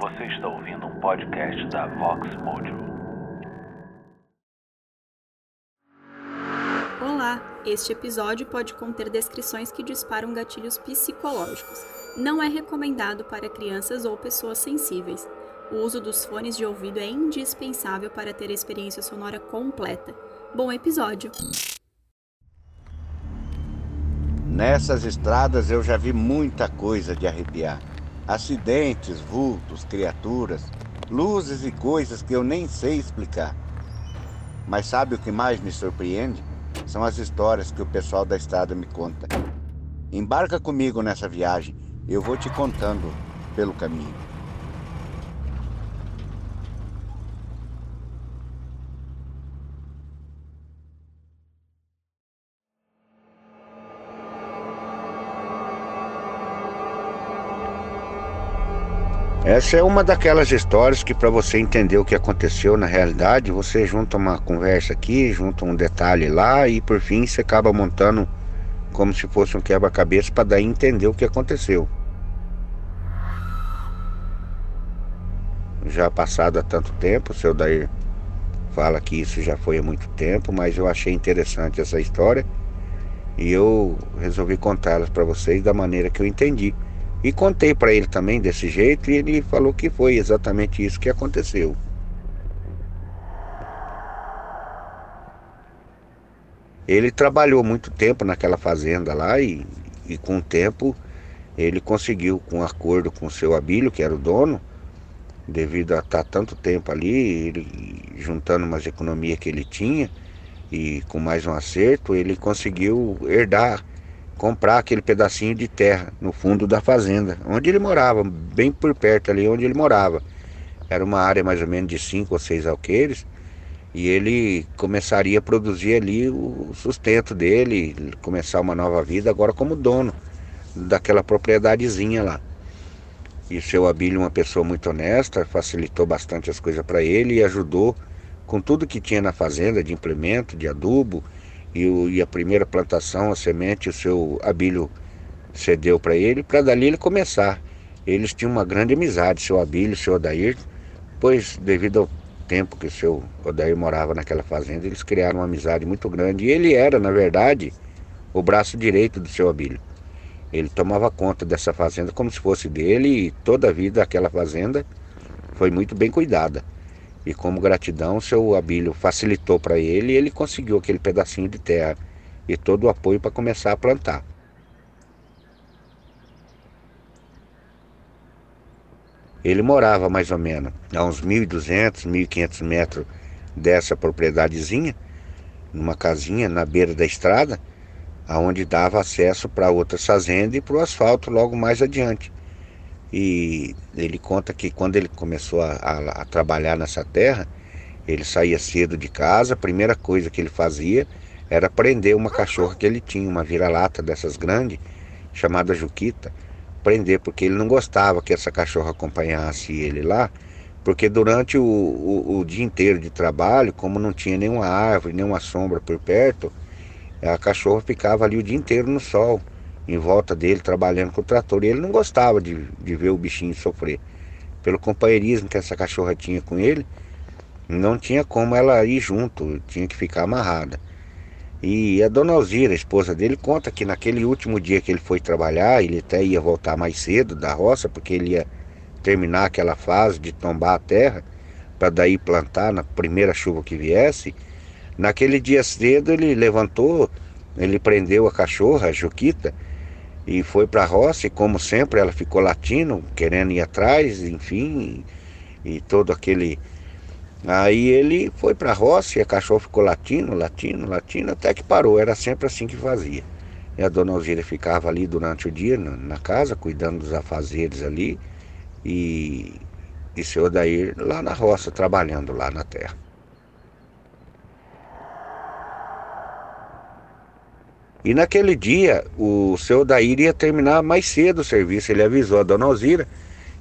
Você está ouvindo um podcast da Vox Mojo. Olá! Este episódio pode conter descrições que disparam gatilhos psicológicos. Não é recomendado para crianças ou pessoas sensíveis. O uso dos fones de ouvido é indispensável para ter a experiência sonora completa. Bom episódio! Nessas estradas eu já vi muita coisa de arrepiar. Acidentes, vultos, criaturas, luzes e coisas que eu nem sei explicar. Mas sabe o que mais me surpreende? São as histórias que o pessoal da estrada me conta. Embarca comigo nessa viagem, eu vou te contando pelo caminho. Essa é uma daquelas histórias que para você entender o que aconteceu na realidade, você junta uma conversa aqui, junta um detalhe lá e por fim você acaba montando como se fosse um quebra-cabeça para daí entender o que aconteceu. Já passado há tanto tempo, o seu Dair fala que isso já foi há muito tempo, mas eu achei interessante essa história e eu resolvi contá-las para vocês da maneira que eu entendi. E contei para ele também desse jeito e ele falou que foi exatamente isso que aconteceu. Ele trabalhou muito tempo naquela fazenda lá e, e com o tempo ele conseguiu, com acordo com o seu Abílio, que era o dono, devido a estar tanto tempo ali, ele, juntando umas economias que ele tinha e com mais um acerto, ele conseguiu herdar comprar aquele pedacinho de terra no fundo da fazenda, onde ele morava, bem por perto ali onde ele morava. Era uma área mais ou menos de cinco ou seis alqueires e ele começaria a produzir ali o sustento dele, começar uma nova vida agora como dono daquela propriedadezinha lá. E o seu Abílio, uma pessoa muito honesta, facilitou bastante as coisas para ele e ajudou com tudo que tinha na fazenda de implemento, de adubo, e, o, e a primeira plantação, a semente, o seu Abílio cedeu para ele, para dali ele começar. Eles tinham uma grande amizade, seu Abílio, seu Odair, pois devido ao tempo que o seu Odair morava naquela fazenda, eles criaram uma amizade muito grande. E ele era, na verdade, o braço direito do seu Abílio. Ele tomava conta dessa fazenda como se fosse dele e toda a vida aquela fazenda foi muito bem cuidada. E como gratidão, seu Abílio facilitou para ele e ele conseguiu aquele pedacinho de terra e todo o apoio para começar a plantar. Ele morava mais ou menos a uns 1.200, 1.500 metros dessa propriedadezinha, numa casinha na beira da estrada, aonde dava acesso para outras fazendas e para o asfalto logo mais adiante. E ele conta que quando ele começou a, a, a, trabalhar nessa terra, ele saía cedo de casa, a primeira coisa que ele fazia era prender uma cachorra que ele tinha, uma vira-lata dessas grandes, chamada Juquita, prender, porque ele não gostava que essa cachorra acompanhasse ele lá, porque durante o, o, o dia inteiro de trabalho, como não tinha nenhuma árvore, nenhuma sombra por perto, a cachorra ficava ali o dia inteiro no sol em volta dele trabalhando com o trator. E ele não gostava de, de ver o bichinho sofrer. Pelo companheirismo que essa cachorra tinha com ele, não tinha como ela ir junto, tinha que ficar amarrada. E a dona Alzira, a esposa dele, conta que naquele último dia que ele foi trabalhar, ele até ia voltar mais cedo da roça, porque ele ia terminar aquela fase de tombar a terra, para daí plantar na primeira chuva que viesse. Naquele dia cedo ele levantou, ele prendeu a cachorra, a Juquita, e foi para a roça e como sempre ela ficou latindo, querendo ir atrás, enfim, e, e todo aquele Aí ele foi para a roça e a cachorro ficou latindo, latindo, latindo, até que parou. Era sempre assim que fazia. E a dona Alzira ficava ali durante o dia na, na casa, cuidando dos afazeres ali, e, e seu Odair lá na roça, trabalhando lá na terra. E naquele dia, o seu Daír ia terminar mais cedo o serviço. Ele avisou a dona Alzira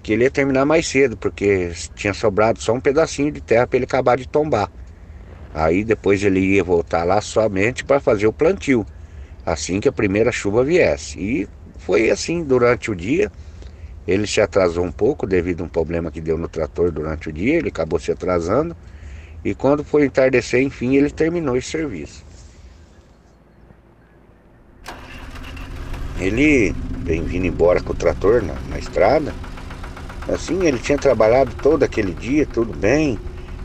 que ele ia terminar mais cedo, porque tinha sobrado só um pedacinho de terra para ele acabar de tombar. Aí depois ele ia voltar lá somente para fazer o plantio, assim que a primeira chuva viesse. E foi assim durante o dia. Ele se atrasou um pouco devido a um problema que deu no trator durante o dia, ele acabou se atrasando. E quando foi entardecer, enfim, ele terminou esse serviço. Ele vem vindo embora com o trator na, na estrada. Assim, ele tinha trabalhado todo aquele dia, tudo bem.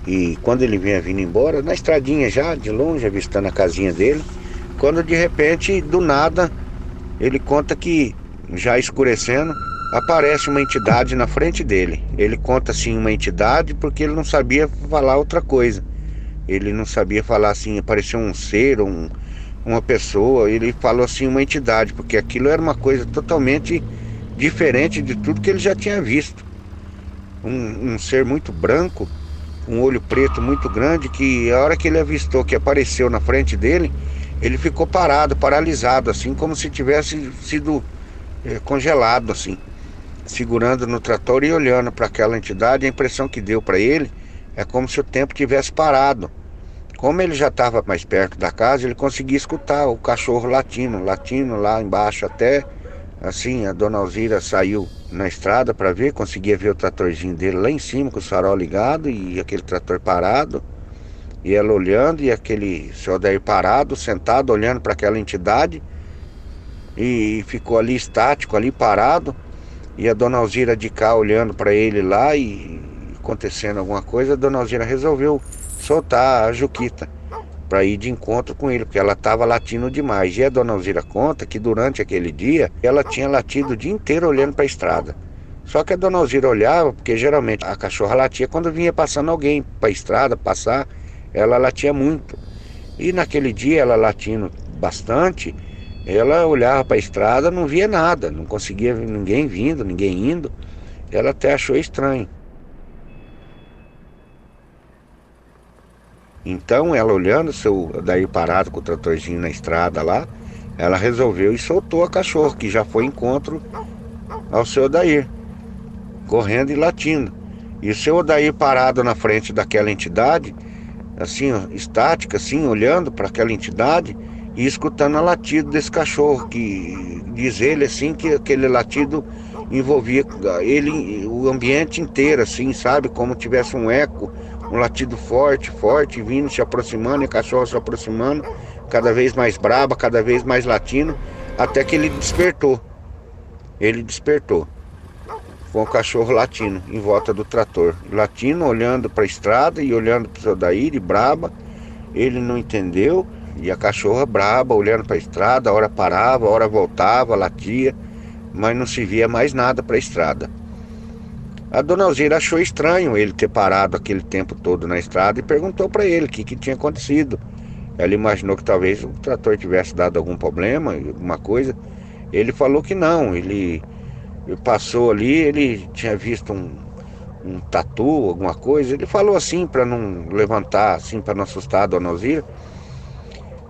E quando ele vinha vindo embora, na estradinha já, de longe, avistando a casinha dele, quando de repente, do nada, ele conta que já escurecendo, aparece uma entidade na frente dele. Ele conta assim uma entidade porque ele não sabia falar outra coisa. Ele não sabia falar assim, apareceu um ser, um, uma pessoa, ele falou assim uma entidade, porque aquilo era uma coisa totalmente diferente de tudo que ele já tinha visto. Um, um ser muito branco, um olho preto muito grande, que a hora que ele avistou que apareceu na frente dele, ele ficou parado, paralisado, assim, como se tivesse sido é, congelado, assim, segurando no trator e olhando para aquela entidade. A impressão que deu para ele é como se o tempo tivesse parado. Como ele já estava mais perto da casa, ele conseguia escutar o cachorro latindo, latindo lá embaixo até assim, a dona Alzira saiu na estrada para ver, conseguia ver o tratorzinho dele lá em cima com o farol ligado e aquele trator parado. E ela olhando, e aquele senhor daí parado, sentado, olhando para aquela entidade. E ficou ali estático, ali parado. E a dona Alzira de cá olhando para ele lá e acontecendo alguma coisa, a dona Alzira resolveu soltar a Juquita para ir de encontro com ele, porque ela estava latindo demais. E a dona Alzira conta que durante aquele dia ela tinha latido o dia inteiro olhando para a estrada. Só que a dona Alzira olhava, porque geralmente a cachorra latia quando vinha passando alguém para a estrada passar ela latia muito. E naquele dia, ela latindo bastante, ela olhava para a estrada, não via nada, não conseguia ver ninguém vindo, ninguém indo. Ela até achou estranho. Então, ela olhando seu daí parado com o tratorzinho na estrada lá, ela resolveu e soltou a cachorro, que já foi encontro ao seu Odair, correndo e latindo. E o seu Odair parado na frente daquela entidade, assim, ó, estática, assim, olhando para aquela entidade e escutando a latido desse cachorro, que diz ele assim que aquele latido envolvia ele, o ambiente inteiro, assim, sabe? Como tivesse um eco, um latido forte, forte, vindo, se aproximando, e o cachorro se aproximando, cada vez mais braba, cada vez mais latindo, até que ele despertou. Ele despertou com o cachorro latindo em volta do trator. Latino olhando para a estrada e olhando para o seu Daíri, braba. Ele não entendeu. E a cachorra braba, olhando para a estrada, a hora parava, a hora voltava, latia, mas não se via mais nada para a estrada. A dona Alzira achou estranho ele ter parado aquele tempo todo na estrada e perguntou para ele o que, que tinha acontecido. Ela imaginou que talvez o trator tivesse dado algum problema, alguma coisa. Ele falou que não, ele passou ali, ele tinha visto um, um tatu, alguma coisa. Ele falou assim para não levantar, assim para não assustar a dona Alzira.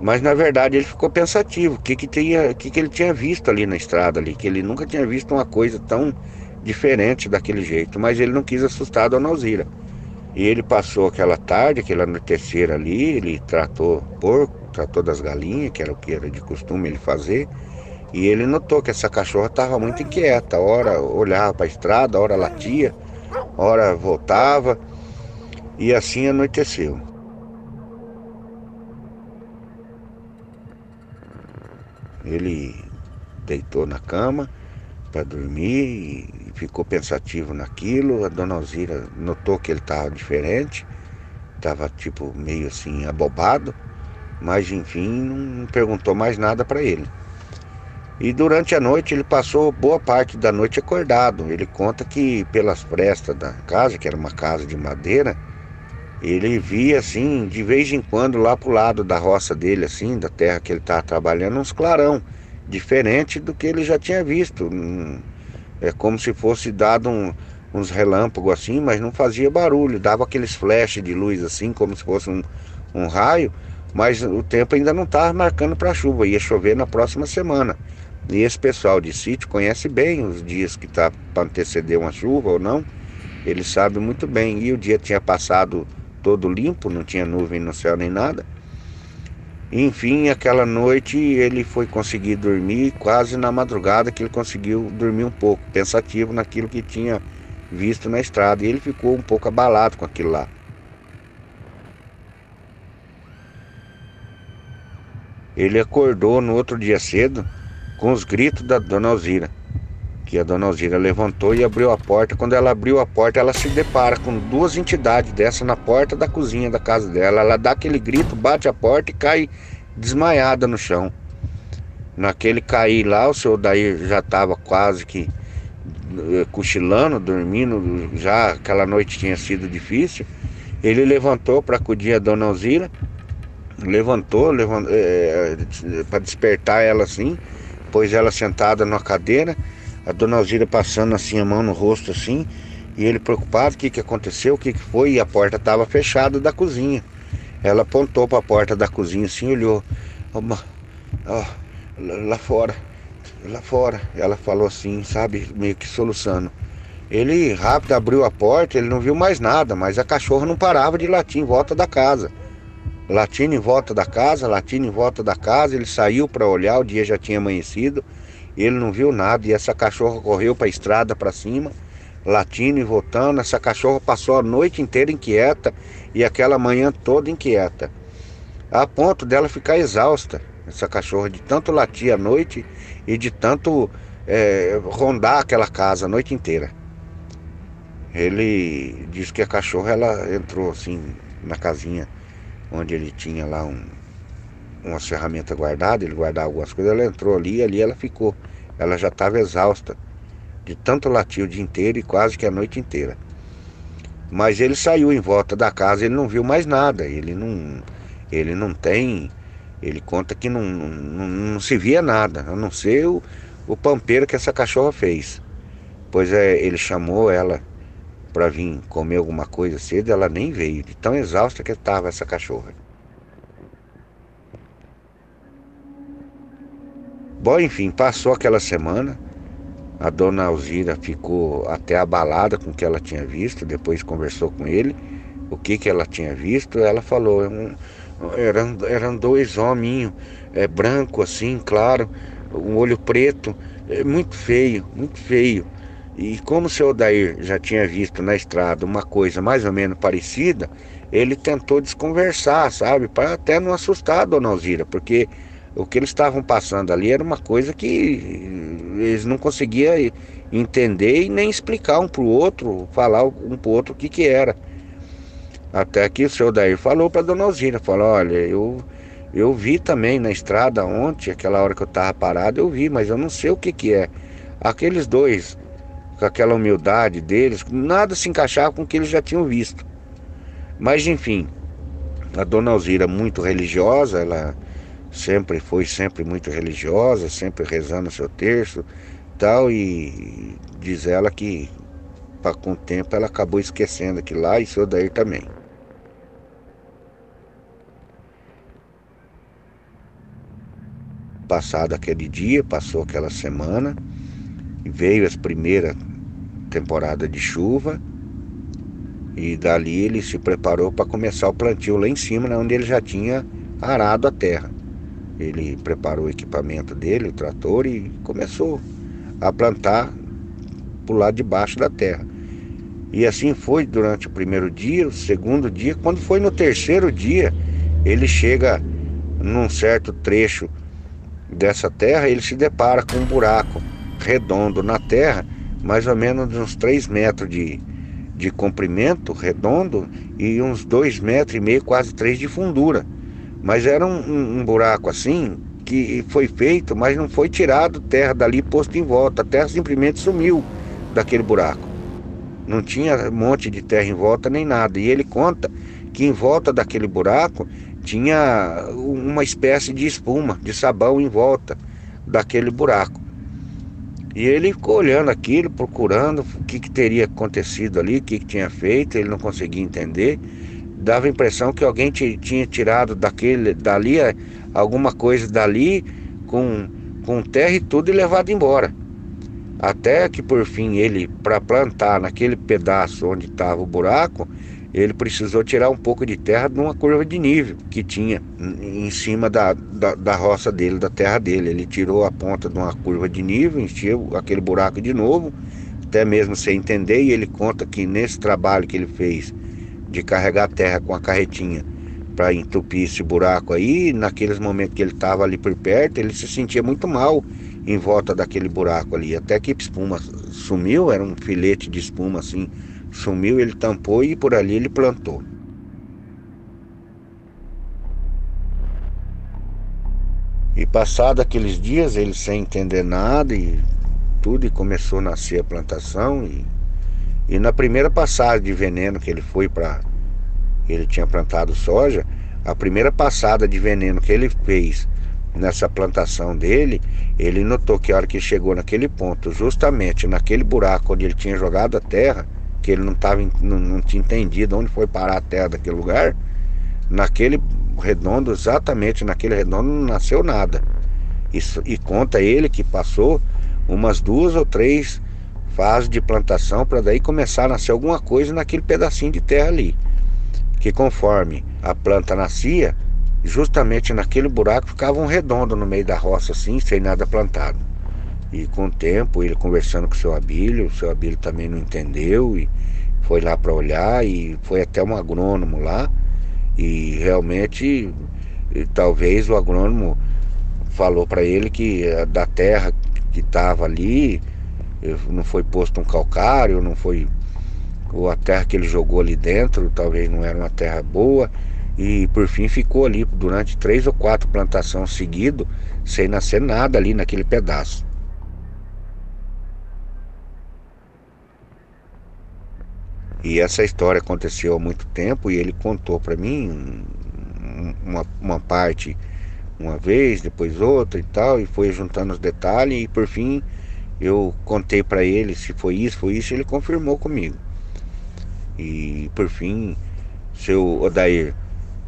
Mas na verdade ele ficou pensativo, o que que, que que ele tinha visto ali na estrada ali, que ele nunca tinha visto uma coisa tão diferente daquele jeito, mas ele não quis assustar a dona Alzira. E ele passou aquela tarde, aquela anoitecer ali, ele tratou porco, tratou das galinhas, que era o que era de costume ele fazer. E ele notou que essa cachorra estava muito inquieta. Hora olhava para a estrada, hora latia, hora voltava. E assim anoiteceu. Ele deitou na cama para dormir ficou pensativo naquilo. A dona Alzira notou que ele estava diferente, estava tipo meio assim abobado, mas enfim, não perguntou mais nada para ele. E durante a noite ele passou boa parte da noite acordado. Ele conta que pelas frestas da casa, que era uma casa de madeira, ele via assim, de vez em quando, lá pro lado da roça dele, assim, da terra que ele estava trabalhando, uns clarão, diferente do que ele já tinha visto. É como se fosse dado um, uns relâmpagos assim, mas não fazia barulho, dava aqueles flashes de luz assim, como se fosse um, um raio, mas o tempo ainda não estava marcando para chuva, ia chover na próxima semana. E esse pessoal de sítio conhece bem os dias que está para anteceder uma chuva ou não. Eles sabem muito bem. E o dia tinha passado todo limpo, não tinha nuvem no céu nem nada. Enfim, aquela noite ele foi conseguir dormir, quase na madrugada que ele conseguiu dormir um pouco, pensativo naquilo que tinha visto na estrada. E ele ficou um pouco abalado com aquilo lá. Ele acordou no outro dia cedo com os gritos da dona Alzira. Que a dona Alzira levantou e abriu a porta. Quando ela abriu a porta, ela se depara com duas entidades dessa na porta da cozinha da casa dela. Ela dá aquele grito, bate a porta e cai desmaiada no chão. Naquele cair lá, o senhor daí já estava quase que eh, cochilando, dormindo, já aquela noite tinha sido difícil. Ele levantou para acudir a dona Alzira levantou, levantou é, para despertar ela assim, pôs ela sentada numa cadeira, a dona Alzira passando assim a mão no rosto assim, e ele preocupado, o que, que aconteceu, o que, que foi, e a porta estava fechada da cozinha. Ela apontou para a porta da cozinha assim, olhou, oh, lá fora, lá fora. Ela falou assim, sabe, meio que soluçando. Ele rápido abriu a porta, ele não viu mais nada, mas a cachorra não parava de latir em volta da casa latindo em volta da casa, latindo em volta da casa. Ele saiu para olhar, o dia já tinha amanhecido. Ele não viu nada e essa cachorra correu para a estrada para cima, latindo e voltando. Essa cachorra passou a noite inteira inquieta e aquela manhã toda inquieta, a ponto dela ficar exausta. Essa cachorra de tanto latir à noite e de tanto é, rondar aquela casa a noite inteira. Ele disse que a cachorra ela entrou assim na casinha onde ele tinha lá um, umas ferramentas guardadas, ele guardava algumas coisas, ela entrou ali e ali ela ficou. Ela já estava exausta de tanto latir o dia inteiro e quase que a noite inteira. Mas ele saiu em volta da casa, ele não viu mais nada, ele não, ele não tem, ele conta que não, não, não se via nada, a não ser o, o pampeiro que essa cachorra fez. Pois é, ele chamou ela para vir comer alguma coisa cedo, ela nem veio, de tão exausta que estava essa cachorra. Bom, enfim, passou aquela semana. A dona Alzira ficou até abalada com o que ela tinha visto, depois conversou com ele, o que, que ela tinha visto. Ela falou, um, eram, eram dois hominhos, é, branco assim, claro, um olho preto, é, muito feio, muito feio. E como o seu Odair já tinha visto na estrada uma coisa mais ou menos parecida, ele tentou desconversar, sabe? Para até não assustar a dona Alzira, porque o que eles estavam passando ali era uma coisa que eles não conseguiam entender e nem explicar um para o outro, falar um para o outro o que, que era. Até que o seu Daí falou para dona Alzira, falou, olha, eu, eu vi também na estrada ontem, aquela hora que eu estava parado, eu vi, mas eu não sei o que, que é. Aqueles dois com aquela humildade deles, nada se encaixava com o que eles já tinham visto. Mas enfim, a dona Alzira muito religiosa, ela sempre foi sempre muito religiosa, sempre rezando o seu terço, tal e diz ela que com o tempo ela acabou esquecendo aquilo lá e seu daí também. Passado aquele dia, passou aquela semana, veio as primeiras temporada de chuva e dali ele se preparou para começar o plantio lá em cima, né, onde ele já tinha arado a terra. Ele preparou o equipamento dele, o trator, e começou a plantar por lado de baixo da terra. E assim foi durante o primeiro dia, o segundo dia. Quando foi no terceiro dia, ele chega num certo trecho dessa terra, ele se depara com um buraco redondo na terra mais ou menos uns 3 metros de, de comprimento redondo e uns 2 metros e meio, quase 3 de fundura. Mas era um, um, um, buraco assim que foi feito, mas não foi tirado terra dali posto em volta. A terra simplesmente sumiu daquele buraco. Não tinha monte de terra em volta nem nada. E ele conta que em volta daquele buraco tinha uma espécie de espuma, de sabão em volta daquele buraco. E ele ficou olhando aquilo, procurando o que, que teria acontecido ali, o que, que tinha feito, ele não conseguia entender. Dava a impressão que alguém tinha tirado daquele, dali eh, alguma coisa dali com, com terra e tudo e levado embora. Até que por fim ele, para plantar naquele pedaço onde estava o buraco, ele precisou tirar um pouco de terra de uma curva de nível que tinha em cima da, da, da, roça dele, da terra dele. Ele tirou a ponta de uma curva de nível, encheu aquele buraco de novo, até mesmo sem entender, e ele conta que nesse trabalho que ele fez de carregar terra com a carretinha para entupir esse buraco aí, naqueles momentos que ele estava ali por perto, ele se sentia muito mal em volta daquele buraco ali, até que espuma sumiu, era um filete de espuma assim, sumiu, ele tampou e por ali ele plantou. E passado aqueles dias, ele sem entender nada e tudo, e começou a nascer a plantação. E, e na primeira passagem de veneno que ele foi para. Ele tinha plantado soja, a primeira passada de veneno que ele fez nessa plantação dele, ele notou que a hora que chegou naquele ponto, justamente naquele buraco onde ele tinha jogado a terra, que ele não, tava, não, não tinha entendido onde foi parar a terra daquele lugar, naquele redondo, exatamente naquele redondo, não nasceu nada. Isso, e conta ele que passou umas duas ou três fases de plantação para daí começar a nascer alguma coisa naquele pedacinho de terra ali. Que conforme a planta nascia, justamente naquele buraco ficava um redondo no meio da roça assim, sem nada plantado. E com o tempo, ele conversando com o seu Abílio, o seu Abílio também não entendeu e foi lá para olhar e foi até um agrônomo lá e realmente talvez o agrônomo falou para ele que da terra que estava ali não foi posto um calcário, não foi ou a terra que ele jogou ali dentro talvez não era uma terra boa e por fim ficou ali durante três ou quatro plantações seguido sem nascer nada ali naquele pedaço. E essa história aconteceu há muito tempo e ele contou para mim uma, uma parte uma vez, depois outra e tal, e foi juntando os detalhes e por fim eu contei para ele se foi isso, foi isso, ele confirmou comigo. E por fim, seu Odair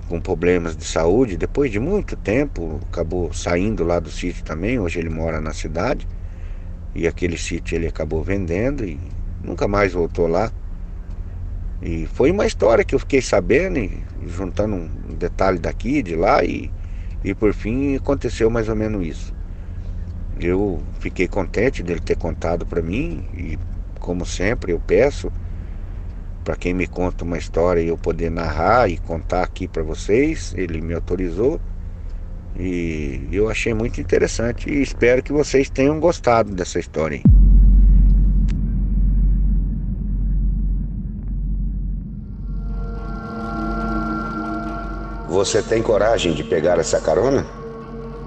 com problemas de saúde, depois de muito tempo, acabou saindo lá do sítio também, hoje ele mora na cidade. E aquele sítio ele acabou vendendo e nunca mais voltou lá. E foi uma história que eu fiquei sabendo, e, juntando um detalhe daqui, de lá, e, e por fim aconteceu mais ou menos isso. Eu fiquei contente dele ter contado para mim, e como sempre eu peço para quem me conta uma história eu poder narrar e contar aqui para vocês, ele me autorizou. E eu achei muito interessante e espero que vocês tenham gostado dessa história. Você tem coragem de pegar essa carona?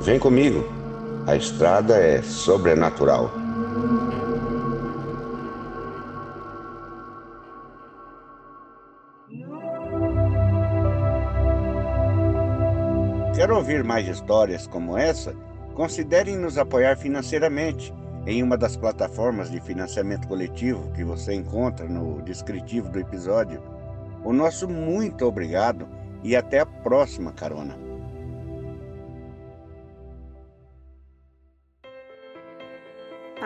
Vem comigo. A estrada é sobrenatural. Quer ouvir mais histórias como essa? Considere nos apoiar financeiramente em uma das plataformas de financiamento coletivo que você encontra no descritivo do episódio. O nosso muito obrigado e até a próxima carona.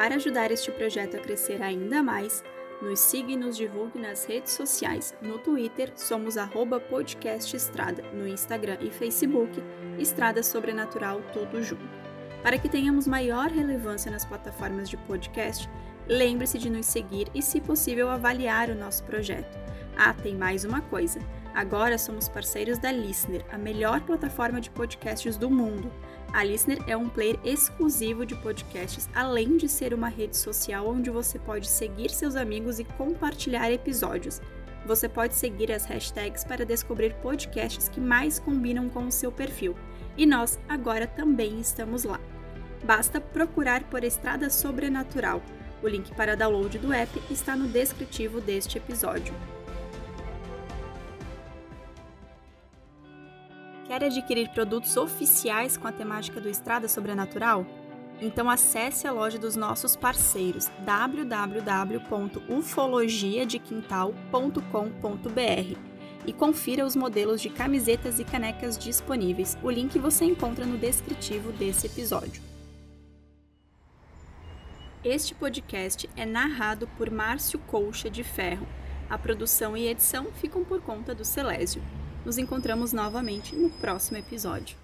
Para ajudar este projeto a crescer ainda mais, nos siga e nos divulgue nas redes sociais. No Twitter, somos arroba podcast Estrada, no Instagram e Facebook, Estrada Sobrenatural tudo junto. Para que tenhamos maior relevância nas plataformas de podcast, lembre-se de nos seguir e, se possível, avaliar o nosso projeto. Ah, tem mais uma coisa. Agora somos parceiros da Listener, a melhor plataforma de podcasts do mundo. A Listener é um player exclusivo de podcasts, além de ser uma rede social onde você pode seguir seus amigos e compartilhar episódios. Você pode seguir as hashtags para descobrir podcasts que mais combinam com o seu perfil. E nós agora também estamos lá. Basta procurar por Estrada Sobrenatural. O link para download do app está no descritivo deste episódio. Quer adquirir produtos oficiais com a temática do Estrada Sobrenatural? Então acesse a loja dos nossos parceiros www.ufologiadequintal.com.br e confira os modelos de camisetas e canecas disponíveis. O link você encontra no descritivo desse episódio. Este podcast é narrado por Márcio Colcha de Ferro A produção e edição ficam por conta do Celésio. Nos encontramos novamente no próximo episódio.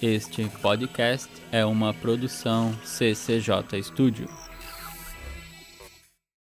Este podcast é uma produção CCJ Studio.